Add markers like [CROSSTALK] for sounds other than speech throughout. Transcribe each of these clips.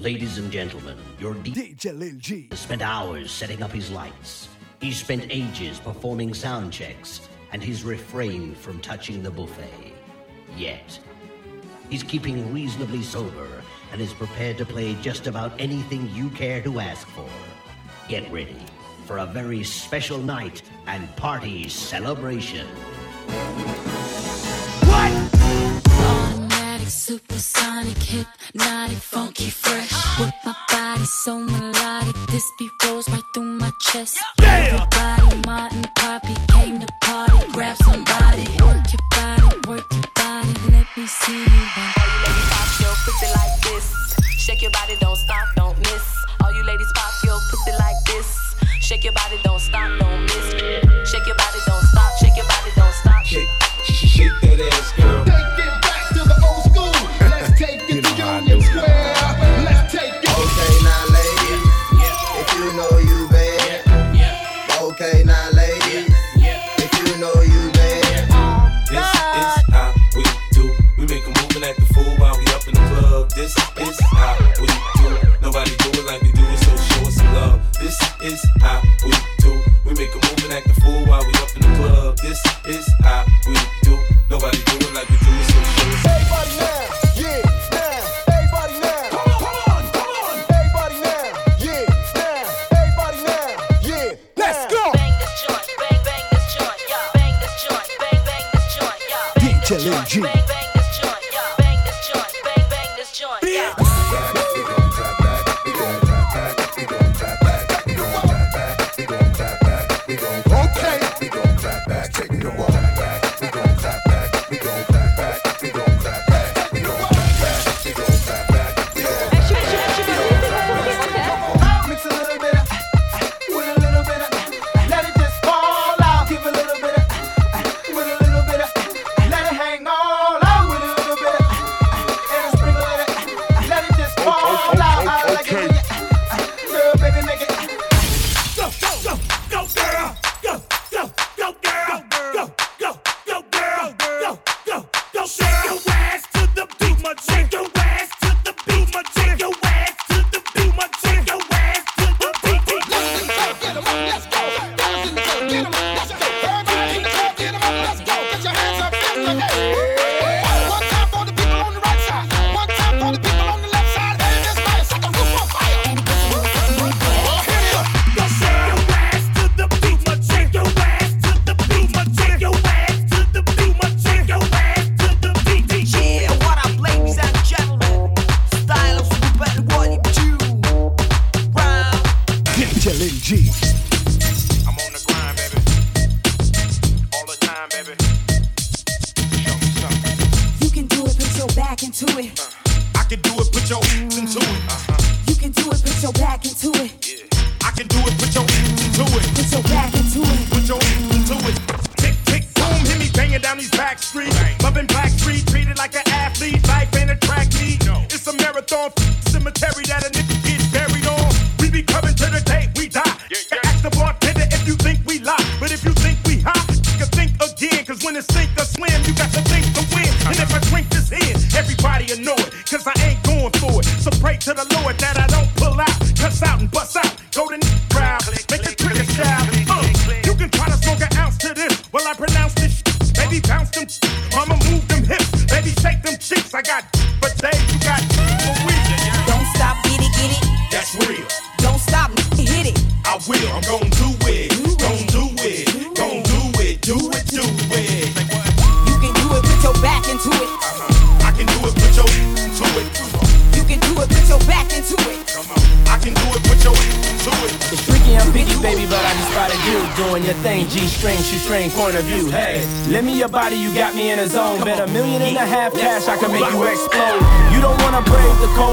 Ladies and gentlemen, your D- DJ Lil G spent hours setting up his lights. He spent ages performing sound checks, and he's refrained from touching the buffet. Yet, he's keeping reasonably sober and is prepared to play just about anything you care to ask for. Get ready for a very special night and party celebration. Supersonic, hypnotic, funky, fresh. With my body so melodic, this beat rolls right through my chest. Everybody, Martin, Poppy came to party. Grab somebody, work your body, work your body. Let me see you. All you ladies pop your pussy like this. Shake your body, don't stop, don't miss. All you ladies pop your pussy like this. Shake your body, don't stop, don't miss. Shake your body, don't stop. Shake your body, don't stop. Shake, shake that ass, girl.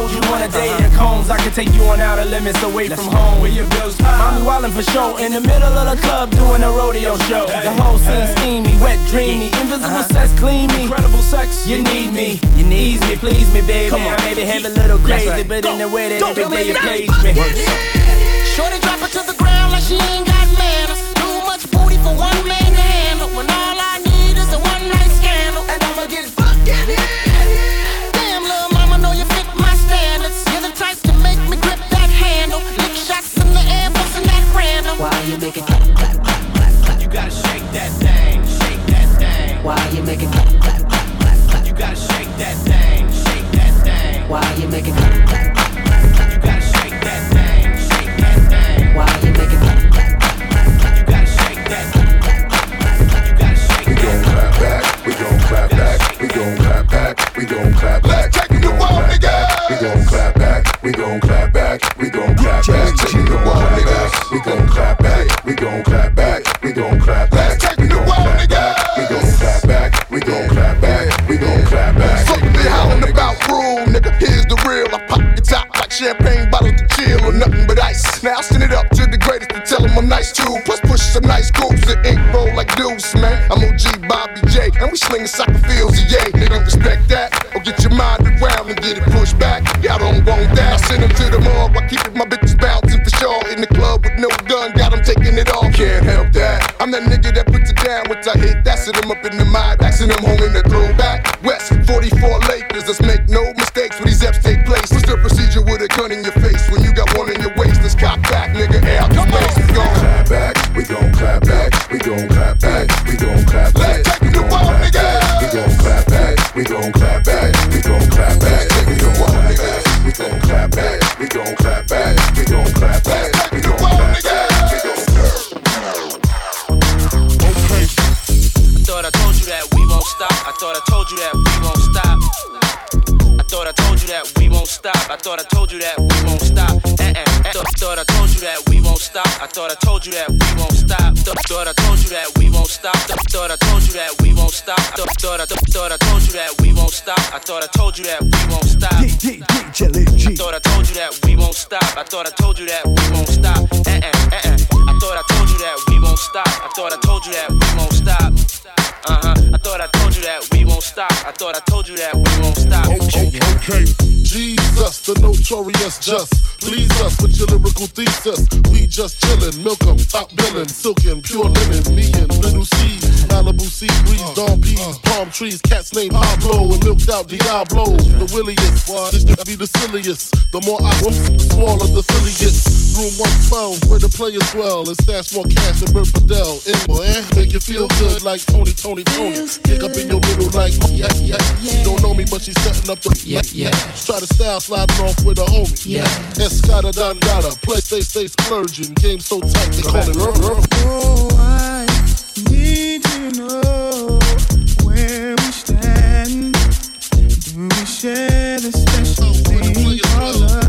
hoes you wanna date uh-huh. and combs. I can take you on outer limits away Let's from home. Where your bills, uh-huh. mommy wildin' for show. In the middle of the club doing a rodeo show. Hey. The whole scene steamy, wet, dreamy, uh-huh. invisible uh-huh. sex, clean me. Incredible sex, you need me. You need me, please me, baby. Come on, baby, have a little crazy, right. but Go. in the way that every day you please me. Shorty drop her to the ground like she ain't got manners. Too much booty for one man to handle. When all I need is a one night scandal, and I'ma get fucked in here. Why you make it clap, clap, clap, clap, clap? You gotta shake that thing, shake that thing. Why you make it clap, clap, clap, clap, clap? You gotta shake that thing, shake that thing. Why you make it clap, clap, clap, clap, clap? You gotta shake that thing, shake that thing. Why you make it clap, clap, clap, clap, clap? You gotta shake that, clap, clap, clap, clap. You gotta shake that. thing. We gon' clap back, we gon' clap back, we gon' clap back, we gon' clap back. Let's take it to nigga. We gon' clap back, we gon' clap back, we gon' clap back. Check it to one, nigga. We gon' clap back, we gon' clap back, we gon' clap back. It to wall, nigga. We gon' clap back, we gon' clap back, we gon' clap back. Fuck they hollering about rule, nigga. Here's the real. I pop the top like champagne bottles to chill or nothing but ice. Now I send it up to the greatest to tell them I'm nice too. Plus push some nice scoops and ink roll like deuce, man. I'm OG Bobby J, and we slinging soccer fields, yeah. Nigga, respect that, or get your mind around and get it pushed back. Y'all don't want that. I send them to the morgue, I keep it, my I hit. That's it, I'm up in the mind, axing them home in the throwback. West 44 Lakers, let's make won't stop. Eh, eh, eh. Thought, thought I told you that we won't stop. I thought I told you that we won't stop. Thought, thought I told you that we won't stop. Thought, thought I told you that we won't stop. Thought, thought I thought I told you that we won't stop. I thought I told you that we won't stop. DJ LNG. Thought I told you that we won't stop. I thought I told you that we won't stop. Eh, eh, eh, eh. I thought I told you that we won't stop. I thought I told you that we won't stop. Uh huh. I thought I told you that we won't stop. I thought I told you that we won't stop. Okay, okay. Jesus, the notorious just. Please us with your lyrical thesis. We just chillin', milk 'em, top billin', silkin', pure linen. Me and little C, Malibu sea breeze, dawn peas, palm trees, cats named Pablo, and milked out Diablo. The williest, this to be the silliest. The more I want, the smaller the silliest. Room 112, where the players dwell, and stash more cash than Bert Fidel. In eh? Make you feel good like Tony, Tony, Tony. Kick up in your middle like, yeah, yeah. She don't know me, but she's setting up the, yeah, yeah. To style sliding off with a homie. Yeah. Escada play, stay, stay splurging. Game so tight, they call it rubber. Oh, I need to know where we stand. Do we share the special oh, thing called love?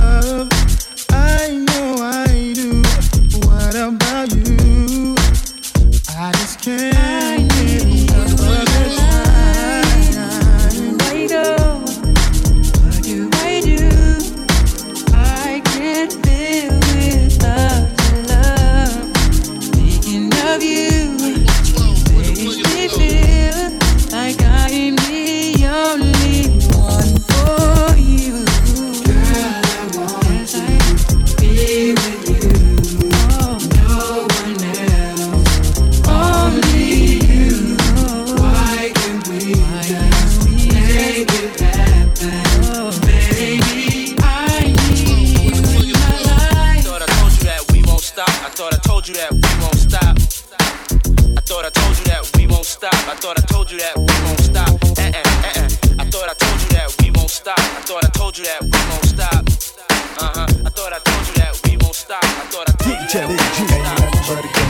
Stop. I thought I told you that we won't stop. Eh, eh. I thought I told you that we won't stop. I thought I told you that we won't stop. Uh huh. I thought I told you that we won't stop. I thought I told you that we won't stop.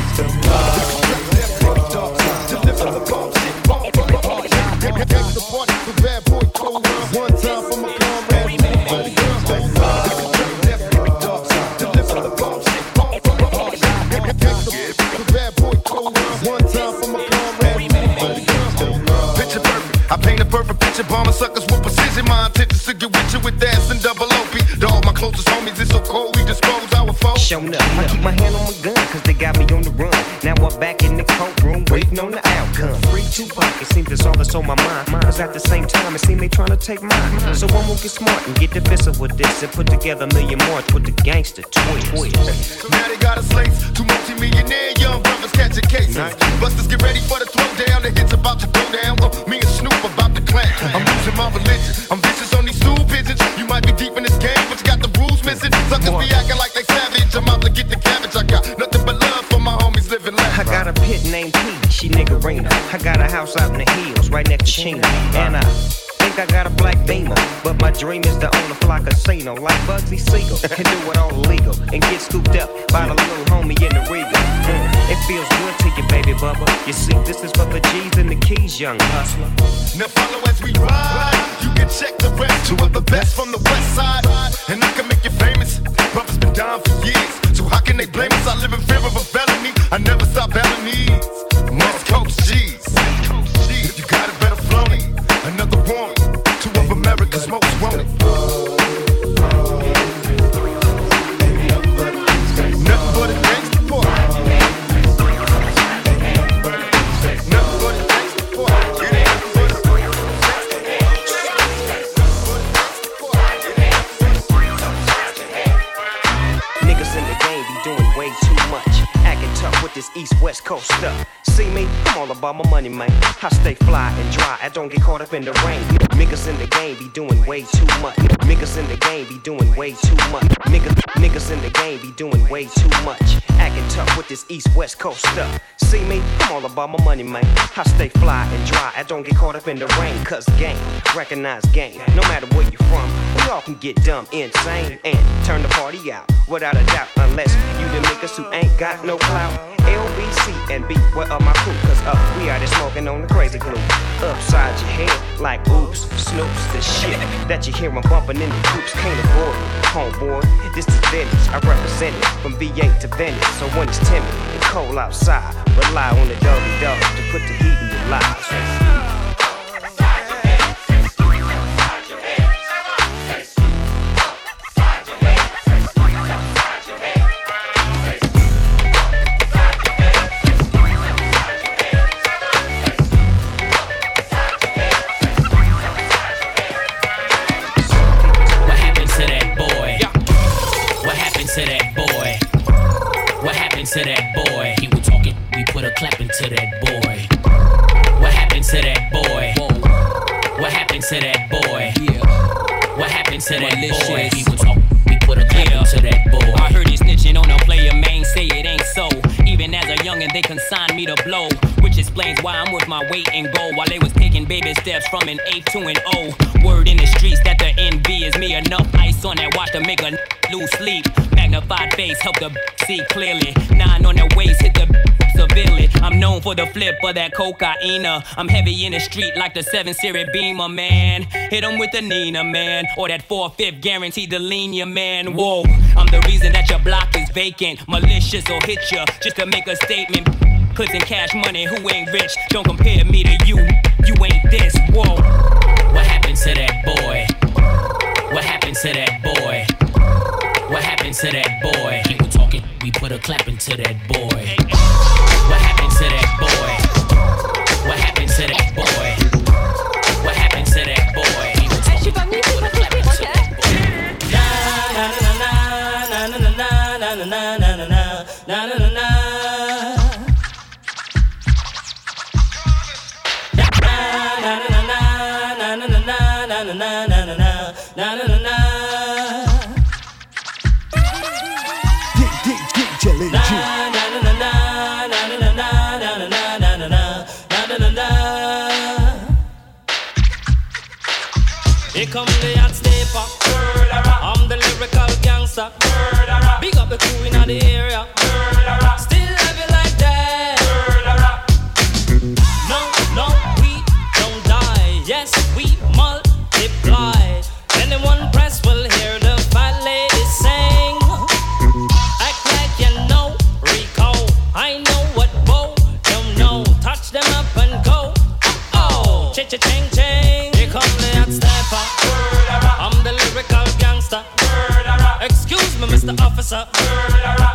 It seems they trying to take mine. So I'm gonna get smart and get defensive with this and put together a million march with the gangster twist. Now they got us laced. Two multi-millionaire young brothers catching cases. Busters get ready for the throwdown. The hits about to go down. And do it all legal and get scooped up by the little homie in the Regal. Mm, it feels good to you, baby bubba. You see, this is for the G's and the keys, young hustler. Now follow as we ride. You can check the rest. Two of the best from the west in the rain. Niggas in the game be doing way too much. Niggas in the game be doing way too much. Niggas, niggas in the game be doing way too much. Acting tough with this east west coast stuff. See me? I'm all about my money, man. I stay fly and dry. I don't get caught up in the rain. Cause game, recognize game. No matter where you're from, we all can get dumb, insane, and turn the party out. Without a doubt, unless you the niggas who ain't got no clout. LBC and B, where are my crew? Cause uh, we out there smoking on the crazy glue. Upside your head, like oops, snoops, the shit that you hear 'em bumping in the groups. Can't avoid it, homeboy. This is Venice, I represent it from VA to Venice. So when it's timid and cold outside, rely on the doggy dog to put the heat in your lives. To that boy? Was talking, we put a clap into that boy. I heard he snitching on a player, man, say it ain't so. Even as a youngin', they consigned me to blow. Which explains why I'm worth my weight in gold. While they was taking baby steps from an eighth to an O. Word in the streets that the envy is me. Enough ice on that watch to make a n- lose sleep. Magnified face, help the see clearly. Nine on the waist, hit the I'm known for the flip of that cocaine. I'm heavy in the street like the 7 Series Beamer, man. Hit 'em with the Nina, man. Or that 4-5 guaranteed to lean you, man. Whoa, I'm the reason that your block is vacant. Malicious or hit ya just to make a statement. Cause in cash money, who ain't rich? Don't compare me to you. You ain't this. Whoa. What happened to that boy? What happened to that boy? What happened to that boy? Was talking, we put a clap into that boy. Here come the hot gangster. Big up the crew in the area. up.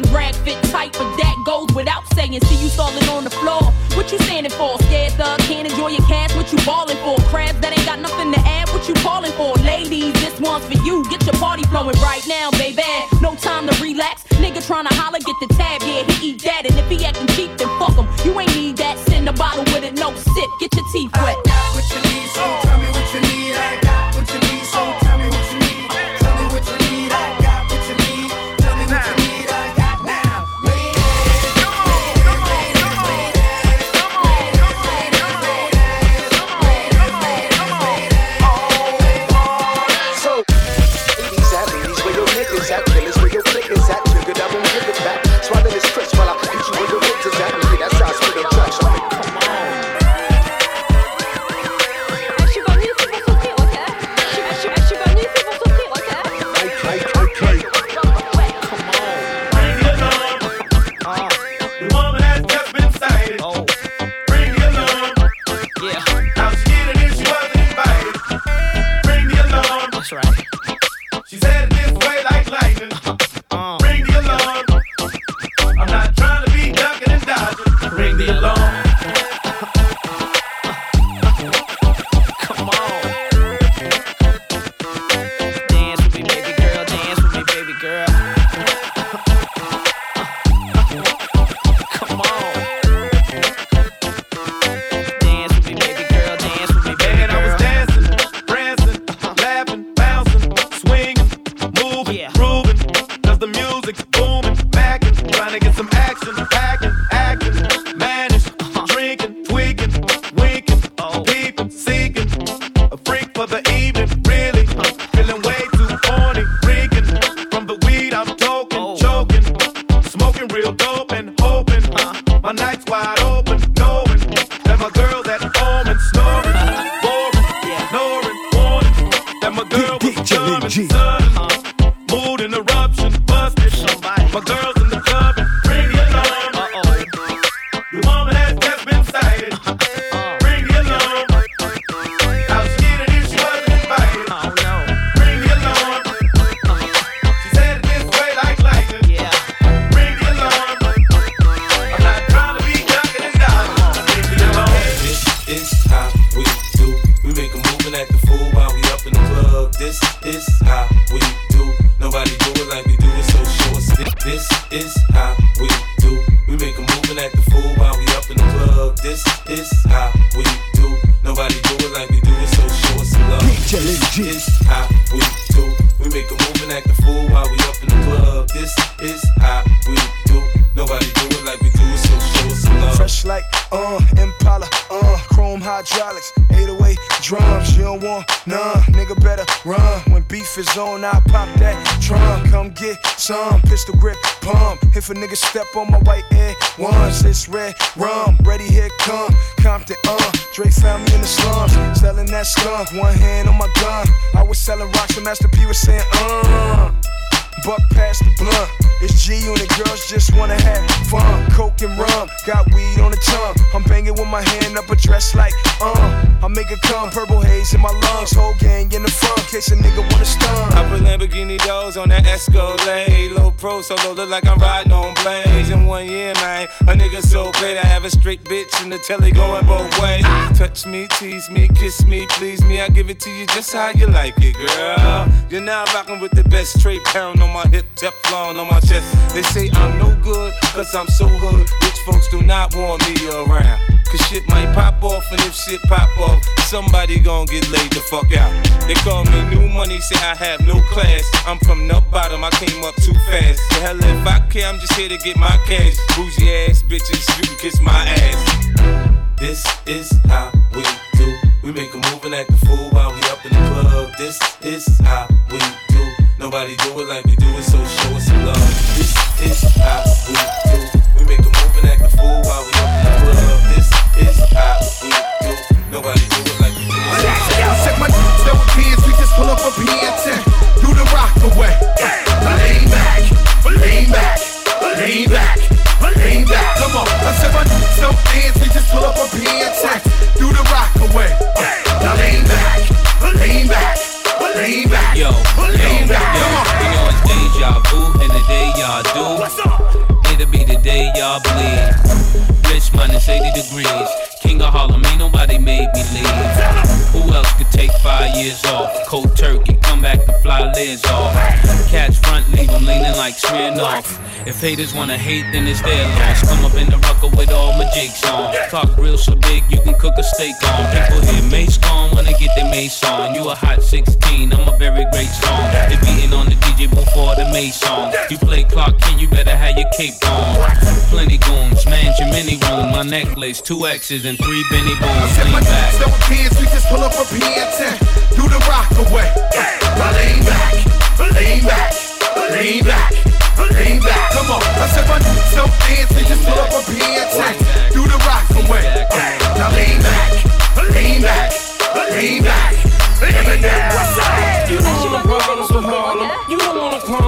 Know rag fit tight, but that goes without saying. See you stalling on the floor. What you standing for? Scared thug, can't enjoy your cash. What you balling for? Crabs that ain't got nothing to add. What you calling for? Ladies, this one's for you. Get your party flowing right now, baby. No time to relax. Nigga tryna holler, get the tab. Yeah, he eat that. And if he acting cheap, then fuck him. You ain't need that. Send a bottle with it, no sip. Get your teeth wet. One hand on my gun. I was selling rocks, and Master P was saying, uh. Buck past the blunt. It's G unit girls just wanna have fun. Coke and rum, got weed on the tongue. I'm banging with my hand up a dress like, uh. I make it come, purple haze in my lungs. Whole gang in the front, case a nigga wanna stun. I put Lamborghini doors on that Escalade. Low pro solo look like I'm riding on blades. In one year, man, a nigga so great. I a straight bitch in the telly going both ways. Touch me, tease me, kiss me, please me. I give it to you just how you like it, girl. You're now rocking with the best straight pound on my hip, Teflon on my chest. They say I'm no good, cause I'm so hood. Rich folks do not want me around. Cause shit might pop off, and if shit pop off, somebody gon' get laid the fuck out. They call me new money, say I have no class. I'm from the bottom, I came up too fast. The hell if I care, I'm just here to get my cash. Bougie ass bitches, you can kiss my ass. This is how we do. We make a move and act a fool while we up in the club. This is how we do. Nobody do it like we do it, so show us some love. This is how we do. We make a move and act a fool while we it's how we do. Nobody do it like we do. Check my down with pins. We just pull up a pants and Do the rock away. Lean back, lean back, lean back. Lean back, come on. I said my don't dance, we just pull up a pants and Do the rock away. Now lean back, lean back, lean back. Yo, lean back, yo, come on. We on deja vu, and the day y'all do. What's up? Today'll be the day y'all bleed. Rich minus 80 degrees. King of Harlem, ain't nobody made me leave. Who else could take five years off? Cold turkey, come back and fly lids off. Catch front, leave them leaning like off. If haters wanna hate, then it's their loss. Come up in the rucker with all my jigs on. Talk real so big, you can cook a steak on. People hear Mase gone when they get their mace on. You a hot 16, I'm a very great song. They beating on the DJ before the Mase song. You play Clark Kent, you better have your cape on. Plenty goons, mansion, mini room, my necklace, two X's and three Benny Bones. Lean back. Kids, we just pull up a PN10, do the rock away. Lean back, lean back, lean back, lean back. Come on, I said my some dance, we just pull up a PN10, do the rock away. Now lean back, lean back, lean back, lean back. You don't wanna problems with Harlem. You don't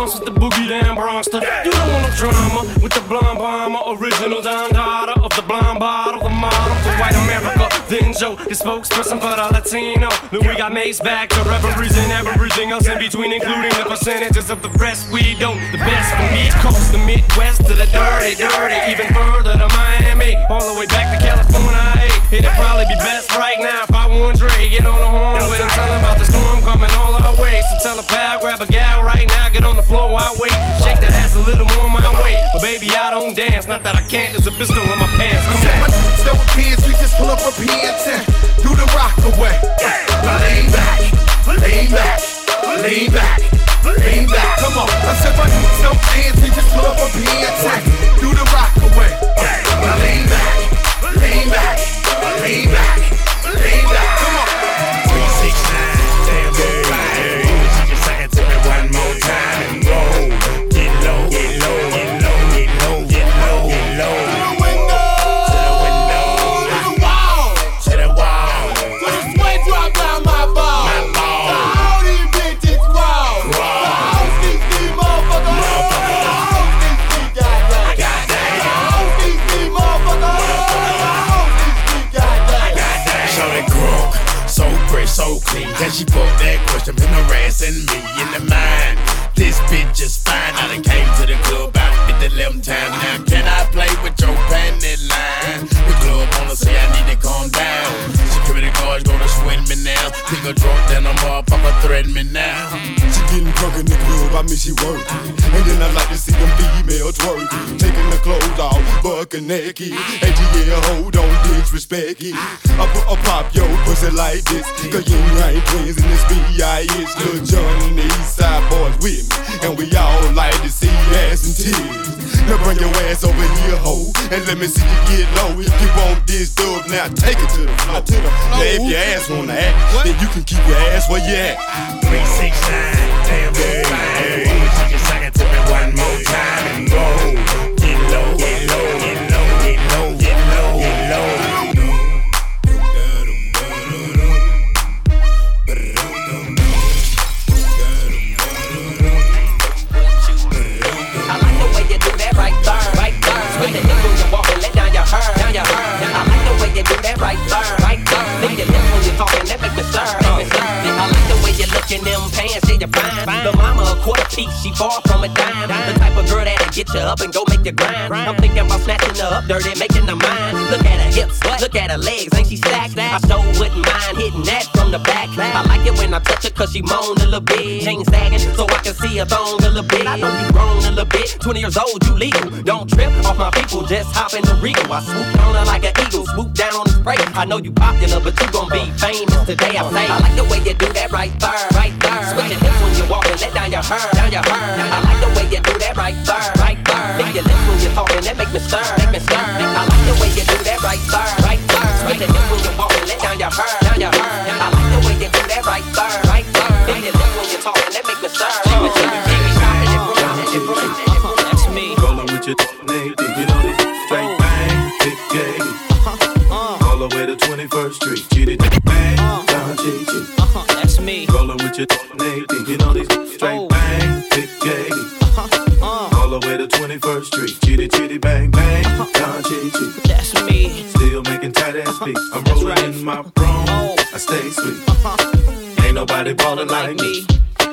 wanna with the boogie down Bronster. You don't want no drama with the blonde bomber, original Don Dada of the blonde bottle, the model for white America. Then Joe, the spokesperson for the Latino. Then we got Mase back to referees and everything else in between, including the percentages of the rest we don't. The best from East Coast, the Midwest to the dirty, dirty, even further to Miami, all the way back to California. Hey, it'd probably be best right now if I want Dre get on the horn with him, tell him about the storm coming all our way. So tell a pal, grab a gal right now, get on the floor, I wait. Shake that ass a little more my way. But baby, I don't dance, not that I can't, there's a pistol in my with kids, we just pull up a PN10, do the rock away. Lean back, lean back, lean back, lean back. Come on, I said my some kids, we just pull up a PN10, do the rock away. Bucking naked. And yeah, hold on, disrespect it. I put a pop your pussy like this. Cause you ain't twins in this B.I.S. Lil Jon and the East Side Boyz with me. And we all like to see ass and tears. Now bring your ass over here, ho. And let me see you get low. If you want this dub, now take it to the floor. Now if your ass wanna act, then you can keep your ass where you at. Three, six, nine, damn, good, right. She just sang it to me one more time and roll. Piece, she far from a dime. The type of girl that'll get you up and go make you grind. I'm thinking about snatching her up, dirty, making her mine. Look at her hips, look at her legs, ain't she stacked? I so wouldn't mind hitting that from the back. I like it when I touch her cause she moan a little bit. Chain sagging so I can see her thong a little bit. I know you grown a little bit, 20 years old, you legal. Don't trip off my people, just hop in the Regal. I swoop on her like an eagle, swoop down on the spray. I know you popular, but you gon' be famous today. I say, I like the way you do that right there, right there. Switch your hips when you walk and let down your hair, down your hair. I like the way you do that right there, right there. Lick your lips when you're talking, that make me stir, make me stir. I like the way you do that right there, right there. Switch your hips when you walk and let down your hair, down your hair. I like the way you do that right there, right there. Lick your lips when you're talking, that make me stir, make me stir. Keep me stopping and growing and growing. That's me. Rolling with your nigga, you know this straight bang, big gay. All the way to 21st Street, get bang, down Gigi. Uh-huh, uh-huh, that's me. Rolling with your nigga, my broom, I stay sweet. Ain't nobody ballin' like me.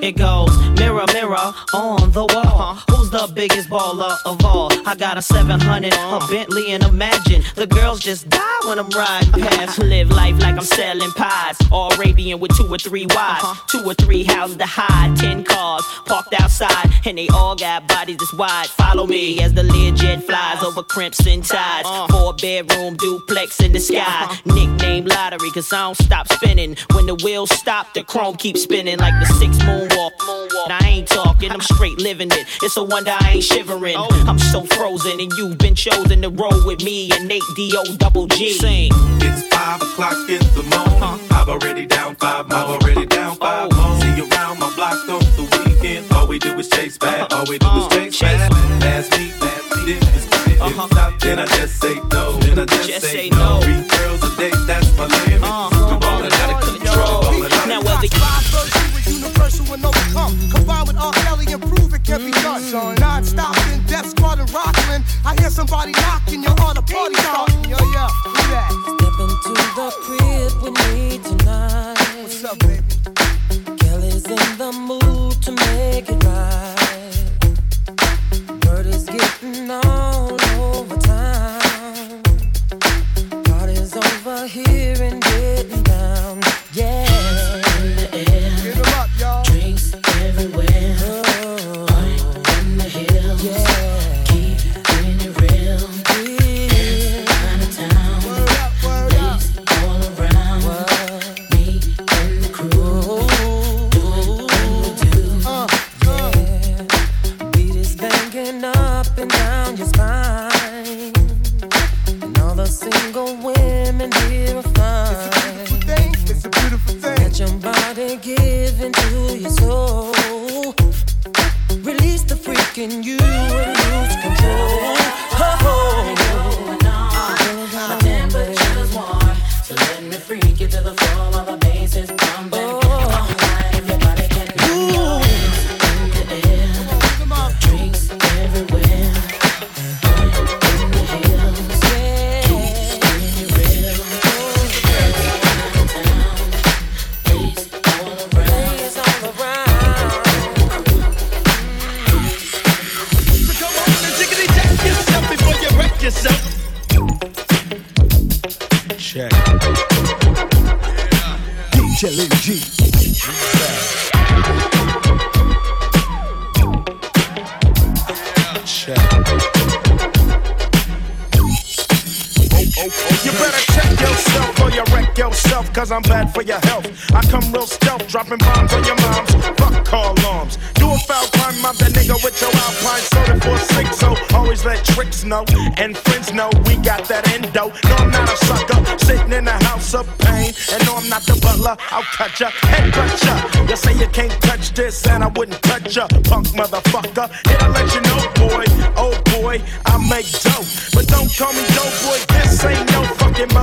It goes mirror, mirror on the wall. Who's the biggest baller of all? I got a 700, a Bentley, and imagine the girls just die when I'm riding [LAUGHS] past. Live life like I'm selling pies. All Arabian with two or three wives, uh-huh. two or three houses to hide, ten cars parked outside, and they all got bodies this wide. Follow me as the Learjet flies over crimson tides. Uh. Four bedroom duplex in the sky. Uh-huh. Nickname lottery, cause I don't stop spinning. When the wheels stop, the chrome keeps spinning like the six moonwalk. And I ain't talking, I'm straight living it. It's a wonder I ain't shivering. I'm so frozen, and you've been chosen to roll with me and Nate D.O. double G. Sing. It's five o'clock in the morning. I've already down five, I've already down five. Oh. See you around my block on the weekend. All we do is chase back, uh-huh. all we do is uh-huh. chase back. Pass me, pass me, this is great. If uh-huh. you stop, then I just say no, then I just, say no. Three girls a day, that's my limit. I'm I hear somebody knocking, you're on a party starting.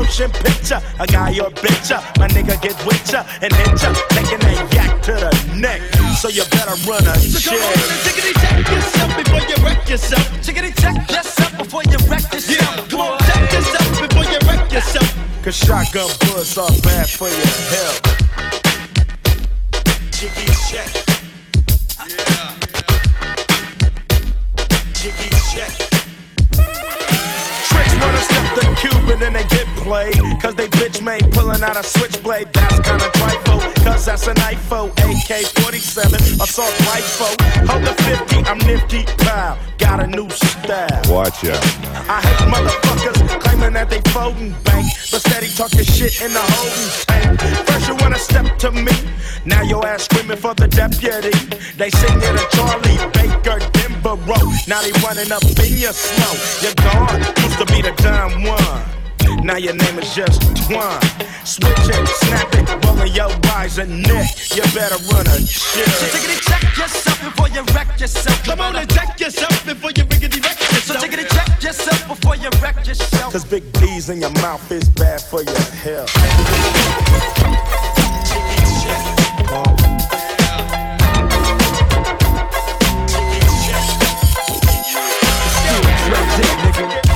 Motion picture. A guy or bitch ya, my nigga get with ya and hit ya, taking that yak to the neck. So you better run a So check. and check yourself before you wreck yourself. Jiggity check yourself before you wreck yourself. Yeah. Come on, check yourself before you wreck yourself. Cause shotgun bullets are bad for your health. Jiggy check. Cube and they get played. Cause they bitch made pulling out a switchblade. That's kinda trifle. Cause that's an IFO. AK 47, assault rifle. Hold the 50, I'm nifty. Pow. Got a new style. Watch out. I hate motherfuckers claiming that they folding bank, but steady talking shit in the holding tank. First you wanna step to me, now your ass screaming for the deputy. They sing it a Charlie Baker Denver Road. Now they running up in your snow. You're gone, used to be the dumb one. Now your name is just Twan. Switch it, snap it, rolling your eyes and neck. You better run a shit. So jiggity check yourself before you wreck yourself. Come on and check yourself before you riggedy wreck yourself. So jiggity check yourself before you wreck yourself. Cause big D's in your mouth is bad for your health.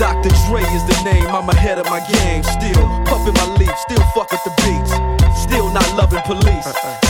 Dr. Dre is the name, I'm ahead of my game. Still puffin' my leaf, still fuck with the beats. Still not loving police.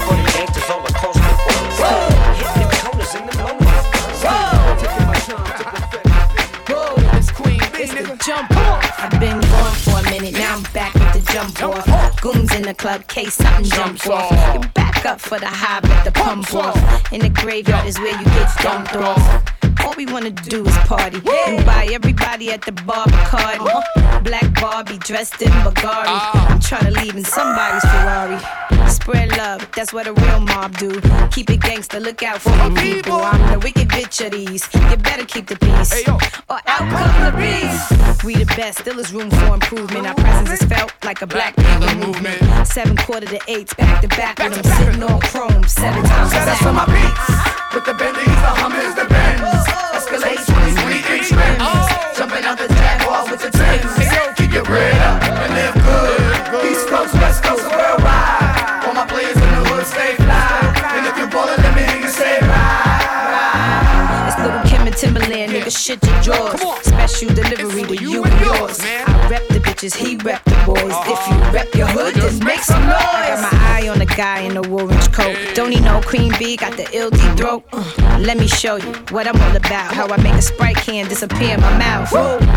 Jump off. I've been gone for a minute, now I'm back with the jump off. Goons in the club, case something jump off. You back up for the high, but the pump off. In the graveyard is where you get dumped off. All we wanna do is party and buy everybody at the bar Bacardi. Uh-huh. Black Barbie dressed in Bulgari. Ah. I'm trying to leave in somebody's Ferrari. Spread love, that's what a real mob do. Keep it gangster, look out for your people. I'm the wicked bitch of these. You better keep the peace, or out come the beast. We the best, still is room for improvement. Our presence is felt like a black people movement. Seven quarter to eights, back to back when I'm sitting on chrome. Seven times out a to my beats. With the Bentleys, the Hummers, the Benz. Escalade 23 trims. Jumping out the Jaguar with the Timbs. Keep your bread up stay fly. And if you ballin', let me hear you say ride. It's Lil' Kim and Timbaland, nigga, shit your jaws. Special delivery to you and yours. I rep the bitches, he rep the boys. If you uh-huh. rep your hood, then make some noise. Guy in the orange coat. Don't he no Queen B got the ill deep throat? Uh, let me show you what I'm all about. How I make a sprite can disappear in my mouth.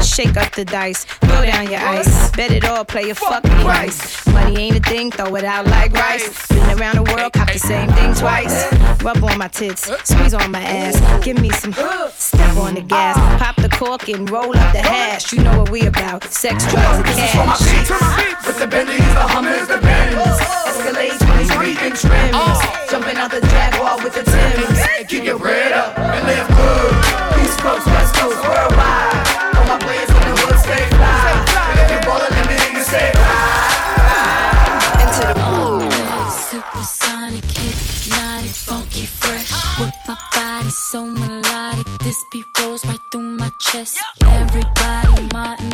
Shake up the dice, throw down your ice. Bet it all, play a fucking nice. Money ain't a thing, throw it out like rice. Been around the world, cop the same thing twice. Rub on my tits, squeeze on my ass. Give me some step on the gas. Pop the cork and roll up the hash. You know what we about. Sex, drugs, and This is for my cash. beats. With the Bentleys, the Hummers, the Benz. Escalade 23 inch rims. Jumping out the Jaguar with the Timbs. And keep your bread up and live good. East Coast, West Coast, worldwide. All my players in the hood stay fly. And if you ballin', let me hear you say ride. Into the Supersonic, hypnotic, funky, fresh. With my body so melodic, this beat rolls right through my chest. Everybody, Martin,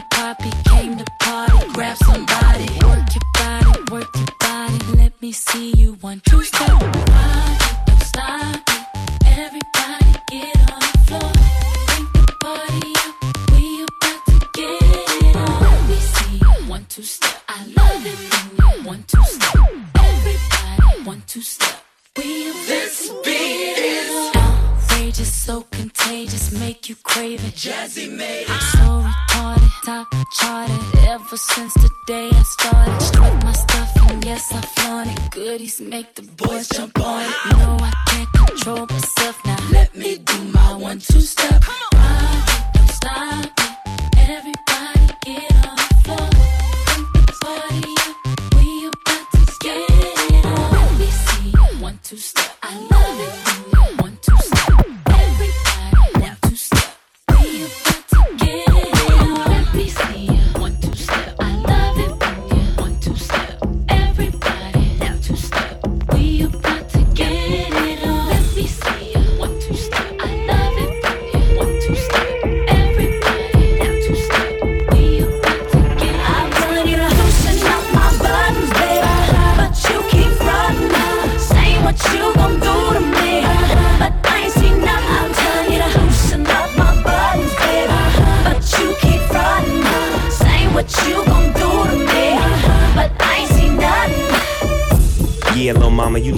me see you one, two, it, don't stop it. Everybody get on the floor. Bring the party up. We about to get it on. Let me see you one, two, step. I love it when you one, two, step. Everybody, one, two, step. We this beat is outrageous, so contagious, make you crave it. Jazze made it. So retarded, top charted. Ever since the day I started, strut my stuff yes I flaunt it. Goodies make the boys jump on it. Know I can't control myself now. Let me do my one two step. It, don't stop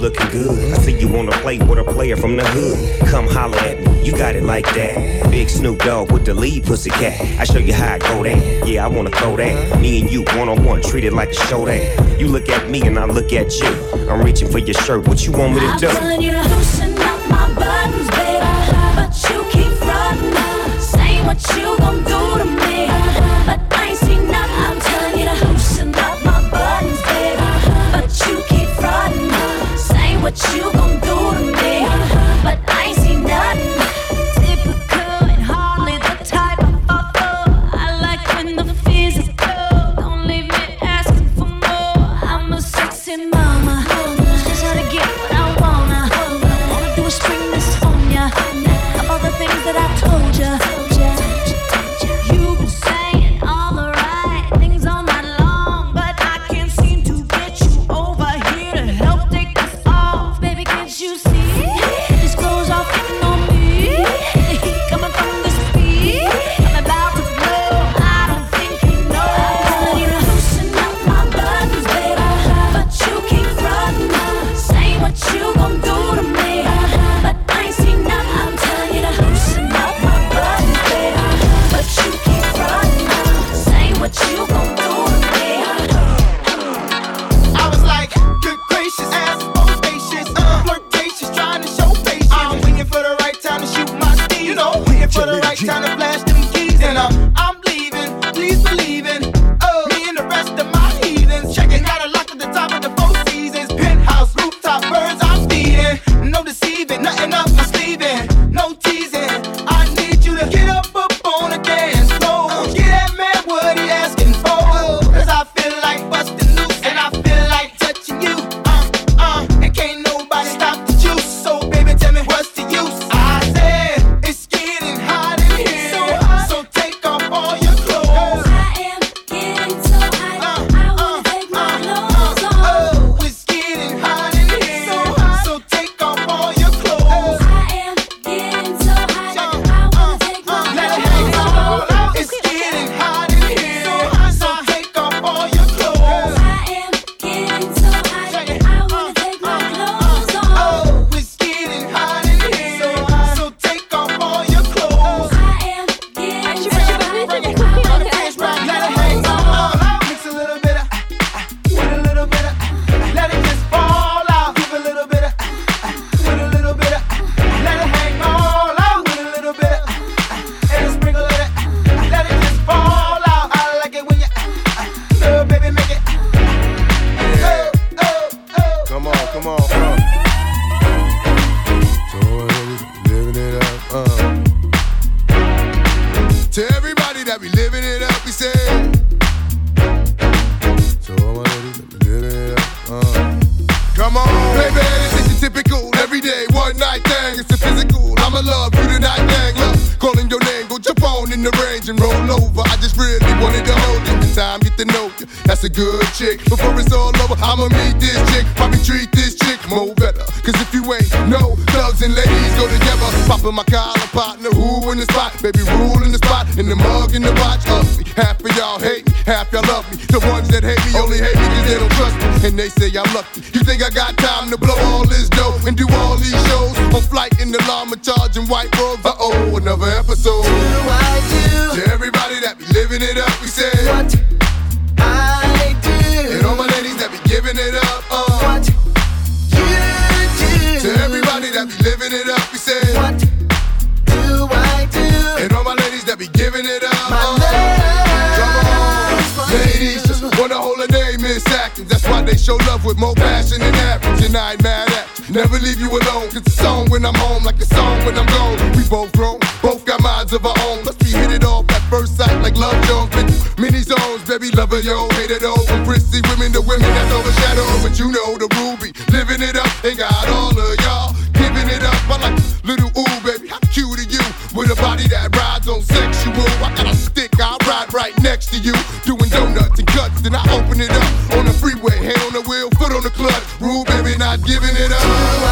looking good. I see you on the plate with a player from the hood. Come holler at me, you got it like that. Big Snoop Dogg with the lead pussy cat. I show you how I go that. Yeah, I wanna throw that. Me and you one on one, treat it like a show that. You look at me and I look at you. I'm reaching for your shirt. What you want me to do? I'm telling you to loosen up my buttons, baby. But you keep running. Say what you gon' do. Shoot. you old fashioned and average, and I ain't mad at. Never leave you alone, cause it's on when I'm home, like a song when I'm gone. We both grown, both got minds of our own. Plus, we hit it off at first sight, like love jones. Bitch, many zones, baby, lover, yo, hate it all. From prissy women to women that's overshadowed, but you know the ruby. Living it up, ain't got all of y'all. Giving it up, I like little ooh, baby, how cute are you? With a body that rides on sexual. I got a stick, i ride right next to you. Doing donuts and cuts, then I open it up. giving it up.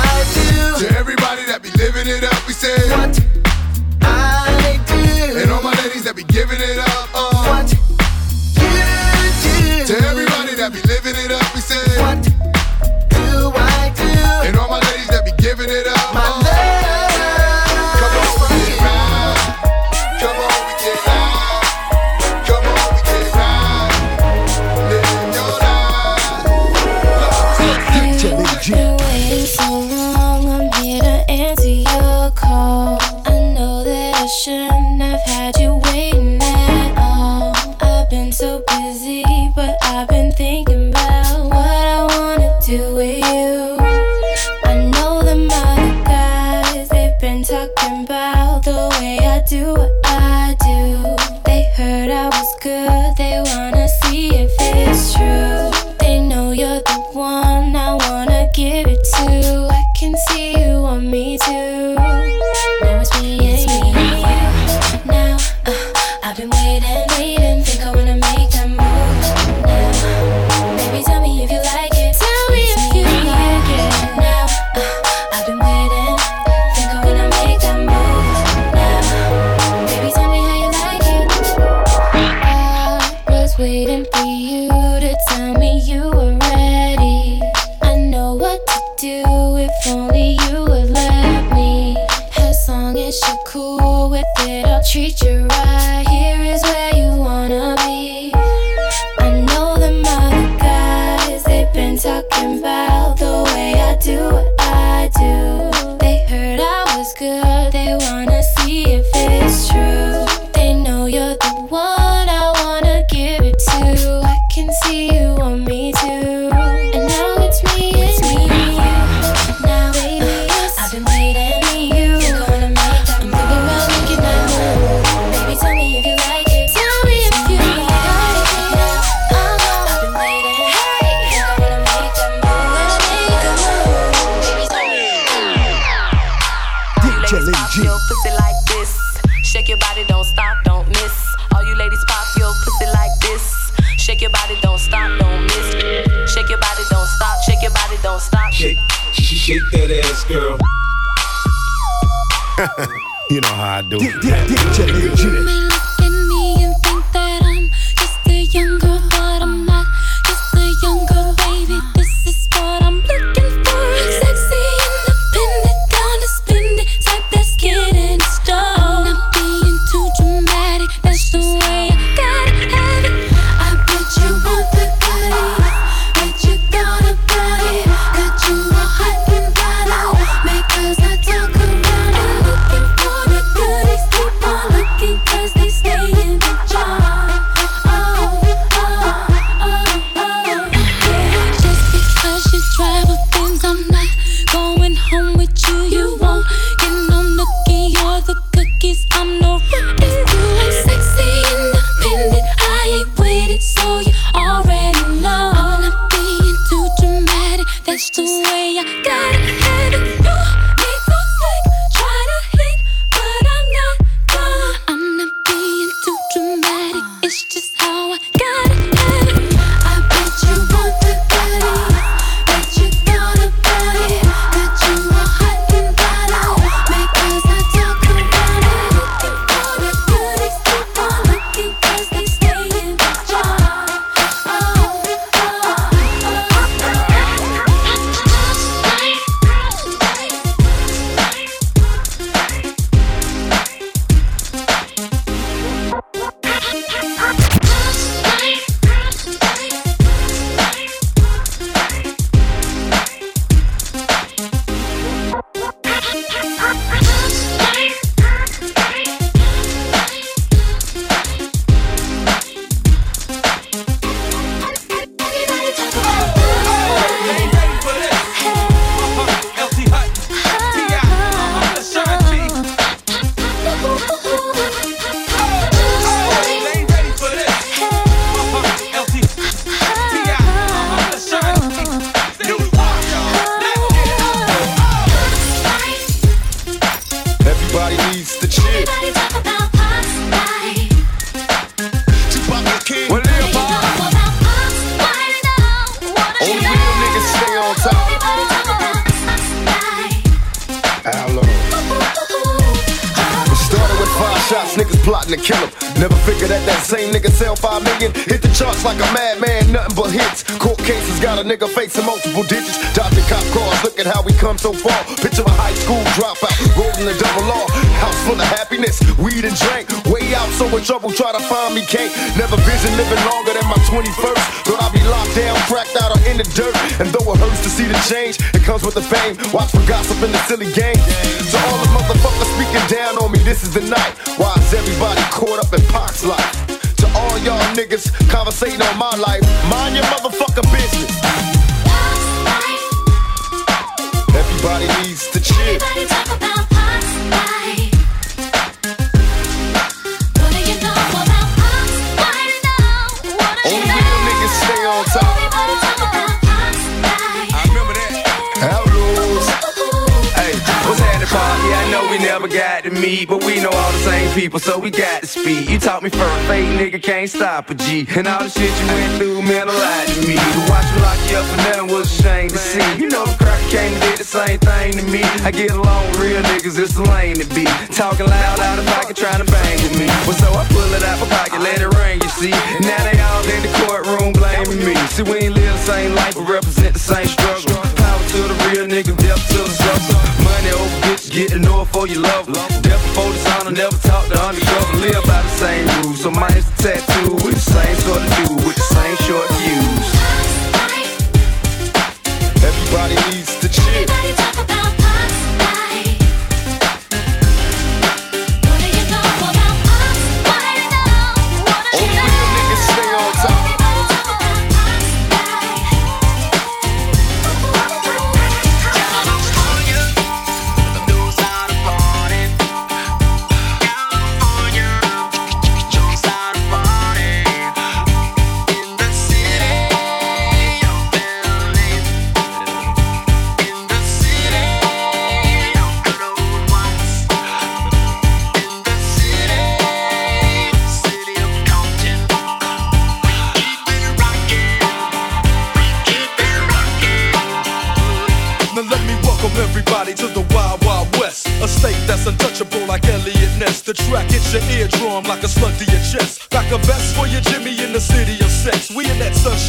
Watch for gossip in the silly game. And all the shit you went through man, a lot to me. To watch lock you up and nothing was a shame to see. You know the cracker came and did the same thing to me. I get along with real niggas, it's the lane to be. Talking loud out of pocket, trying to bang with me. Well, so I pull it out my pocket, let it ring, you see. Now they all in the courtroom blaming me. See, we ain't live the same life, but represent the same struggle. Power to the real nigga, death to the struggle. Money over bitch, getting north for your love. Death before dishonor, never talk to undercover. Live by the same rules. So mine's the tattoo with the same sort of dude, with the same short fuse. Everybody needs to chill. Only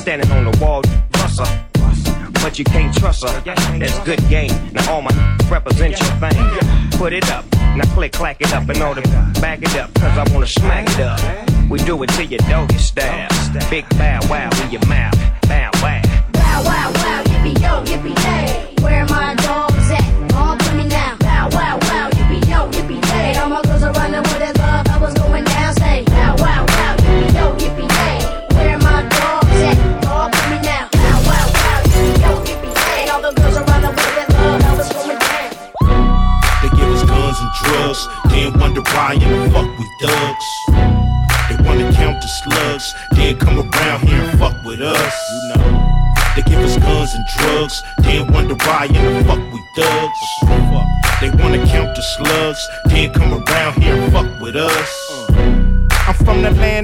Standing on the wall, buster. But you can't trust her. That's good game. Now all my represent your thing. Put it up. Now click, clack it up and the back it up. Cause I wanna smack it up. We do it to your doggy style. Big bow wow in your mouth. Bow wow. Bow wow wow, yippee yo, yippee yay.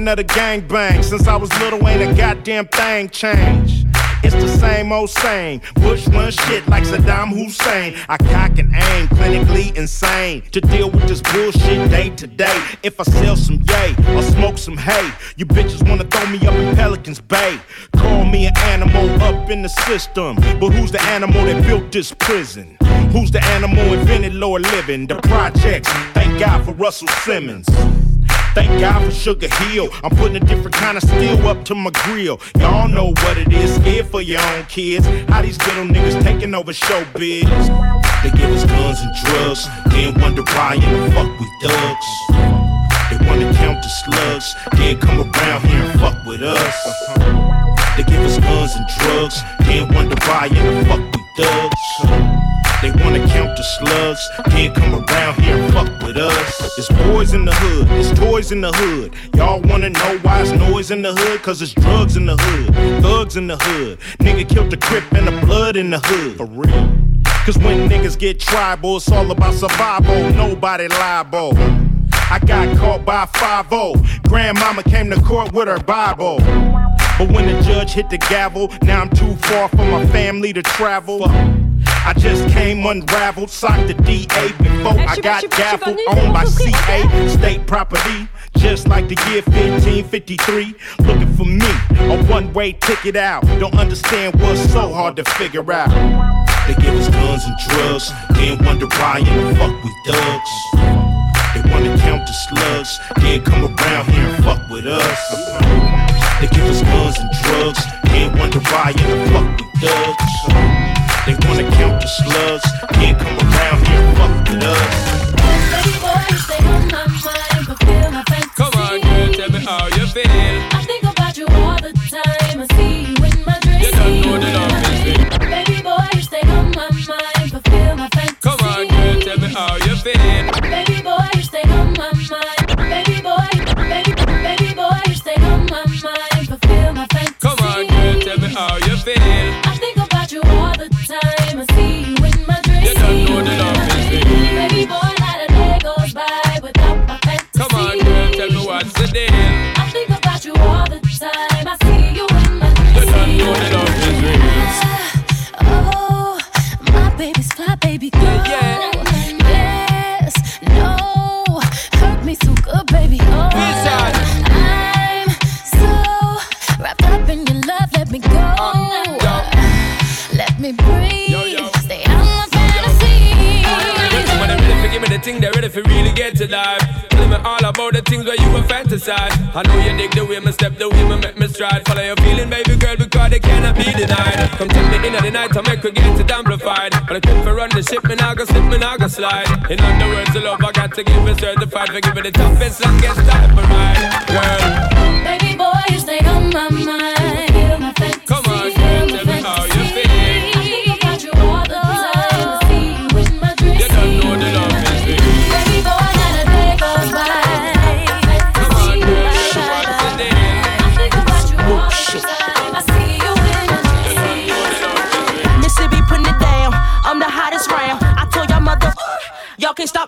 Of the gangbang. Since I was little, ain't a goddamn thing changed. It's the same old same. Bush run shit like Saddam Hussein. I cock and aim, clinically insane. To deal with this bullshit day to day. If I sell some yay or smoke some hay, you bitches wanna throw me up in Pelican's Bay. Call me an animal up in the system. But who's the animal that built this prison? Who's the animal invented lower living? The projects. Thank God for Russell Simmons. Thank God for Sugar Hill. I'm putting a different kind of steel up to my grill. Y'all know what it is, scared for your own kids. How these little niggas taking over showbiz. They give us guns and drugs, then wonder why in the fuck we thugs. They wanna count the slugs, then come around here and fuck with us. They give us guns and drugs, then wonder why in the fuck we thugs. They wanna count the slugs, can't come around here and fuck with us. It's boys in the hood, it's toys in the hood. Y'all wanna know why it's noise in the hood? Cause it's drugs in the hood, thugs in the hood. Nigga killed the crip and the blood in the hood. For real. Cause when niggas get tribal, it's all about survival, nobody liable. I got caught by 5 Grandmama came to court with her Bible. But when the judge hit the gavel, now I'm too far from my family to travel. I just came unraveled, socked the DA before I got gaffled, owned by CA, state property. Just like the year 1553, looking for me, a one-way ticket out. Don't understand what's so hard to figure out. They give us guns and drugs, then wonder why in the fuck we thugs. They wanna count the slugs, then come around here and fuck with us. They give us guns and drugs, then wonder why in the fuck we thugs. They wanna count the slugs, then come around here and fuck with us. Baby boy, you stay on my mind, fulfill my fantasy. Come on, girl, tell me how you feel. I think about you all the time. I see you in my dreams. Oh, my baby's fly, baby Yes, no, hurt me so good, baby. Oh, I'm so wrapped up in your love. Let me go. Oh, Let me breathe. Stay out my fantasy. When give me the thing, they're ready for really get to life. About the things where you were fantasize. I know you dig the way me step, the way me make me stride. Follow your feeling, baby girl, because they cannot be denied. Come take me in at the night, I make her get it amplified. But I keep for run the ship, me I go slip, me I go slide. In other words, the love I got to give it certified for giving the toughest, longest time for ride, girl. Baby boy, you stay on my mind.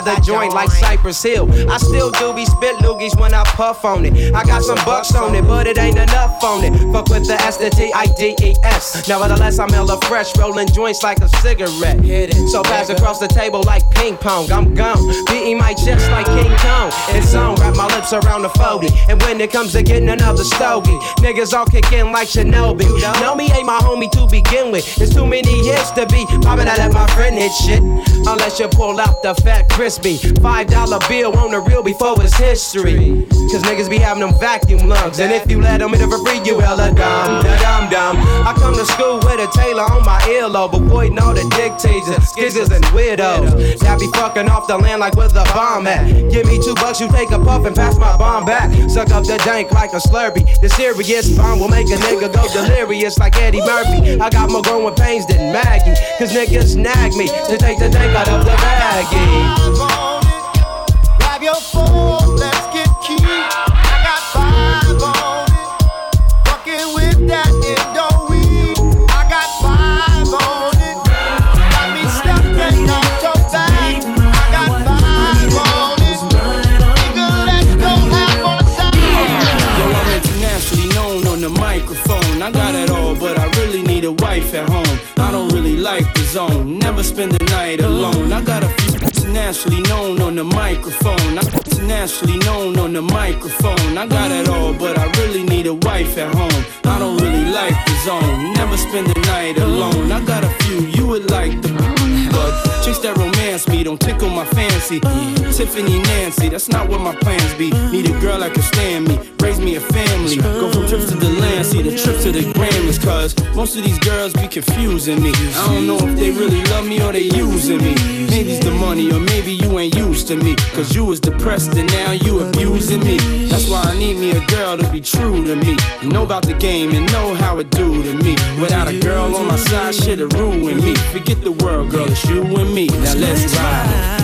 Another joint like Cypress Hill. I still do be spit loogies when I puff on it. I got some bucks on it, but it ain't enough on it. Fuck with the S, the T, I, D, E, S. Nevertheless, I'm hella fresh, rolling joints like a cigarette. So pass across the table like ping pong. I'm gone, beating my chest like King Kong. It's on, wrap my lips around the 40. And when it comes to getting another stogie, niggas all kick in like Shinobi. Know me ain't my homie to begin with. It's too many hits to be popping out let my friend hit shit. Unless you pull out the fat crispy. Five dollar bill on the real before it's history. Cause niggas be having them vacuum lungs. And if you let them for free, you hella dumb, da dum dum. I come to school with a tailor on my earlobe, avoiding all the dictators, skizzers, and weirdos. That be fucking off the land like with a bomb at. Give me two bucks, you take a puff and pass my bomb back. Suck up the dank like a slurpee. The serious bomb will make a nigga go delirious like Eddie Murphy. I got more growing pains than Maggie. Cause niggas nag me to take the dank out of the baggie. Let's get key. I got five on it. Fucking with that Indo weed. I got five on it. Got me stepping off your back. I got five on it. Nigga, let's go have on Yo, I'm internationally known on the microphone. I got it all, but I really need a wife at home. I don't really like the zone, never spend the night alone. I got a few internationally known on the microphone. I'm internationally known on the microphone. I got it all, but I really need a wife at home. I don't really like the zone, never spend the night alone. I got a few you would like the but chase that romance me, don't tickle my fancy. Tiffany Nancy, that's not what my plans be. Need a girl that can stand me, raise me a family. Go from trips to the land, see the trip to the Grammys, cuz most of these girls be confusing me. I don't know if they really love me or they using me. Maybe it's the money or maybe you ain't used to me. Cause you was depressed and now you abusing me. That's why I need me a girl to be true to me. Know about the game and know how it do to me. Without a girl on my side, shit'll ruin me. Forget the world, girl, you and me. Now let's ride.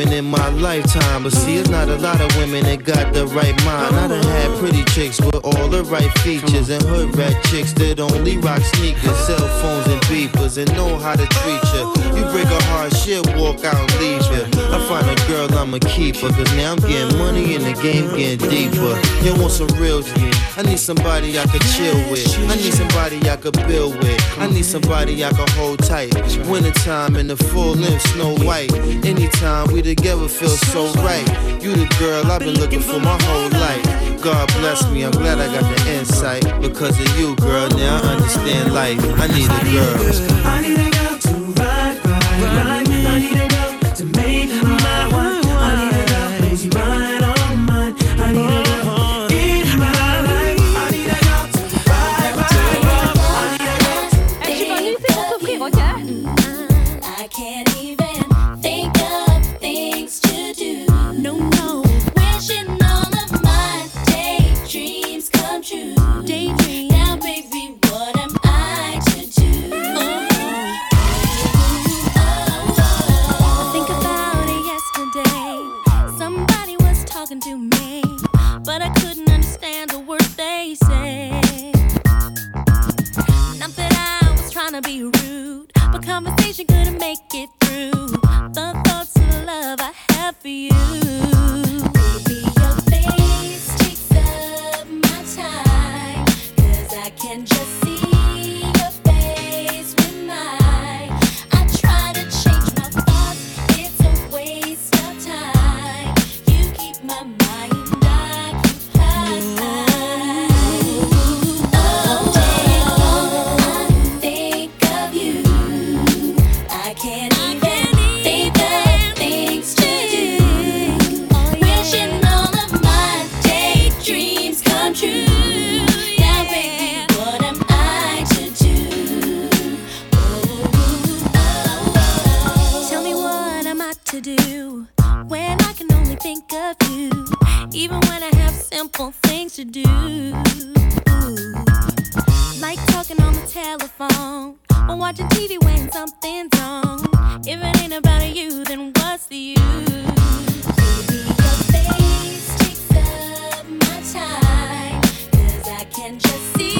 Women in my lifetime, but see, it's not a lot of women that got the right mind. I done had pretty chicks with all the right features, and hood rat chicks that only rock sneakers, cell phones and beepers, and know how to treat you. You break a heart, she'll walk out and leave you. I find a girl I'ma keep her, cause now I'm getting money and the game getting deeper. You want some real shit? I need somebody I could chill with. I need somebody I could build with. I need somebody I could hold tight. Wintertime in the full length Snow White. Anytime we together feel so right. You the girl I've been looking for my whole life. God bless me, I'm glad I got the insight. Because of you, girl, now I understand life. I need a girl. I need a girl to ride, ride, ride. I need a girl to make my one. I need a girl who's mine, even when I have simple things to do. Like talking on the telephone or watching TV when something's wrong. If it ain't about you, then what's the use? Face takes up my time. 'Cause I can just see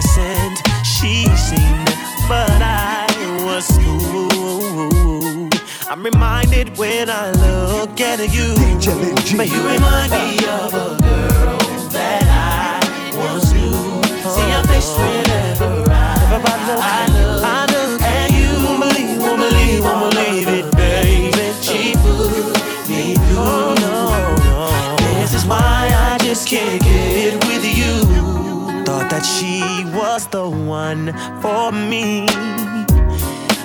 innocent she seemed, but I was fooled. I'm reminded when I look at you, but you remind me of a girl that I once knew. See your face whenever I, I look, I look you. Won't believe, won't believe, won't believe it, baby. She This is why I just can't that she was the one for me.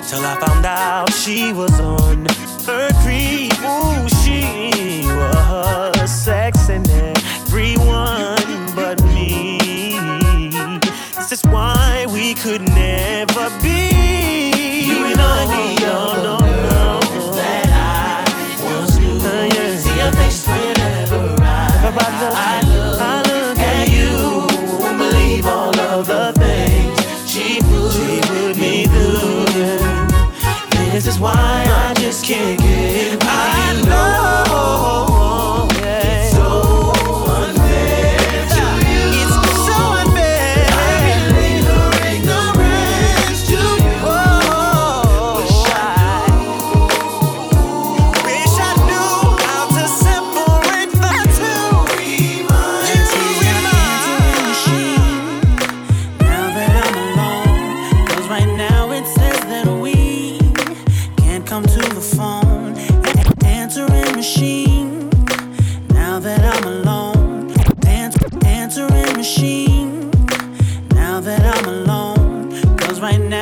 Till I found out she was on her creep. Ooh, she was sexing everyone but me. This is why we could never be. why right now.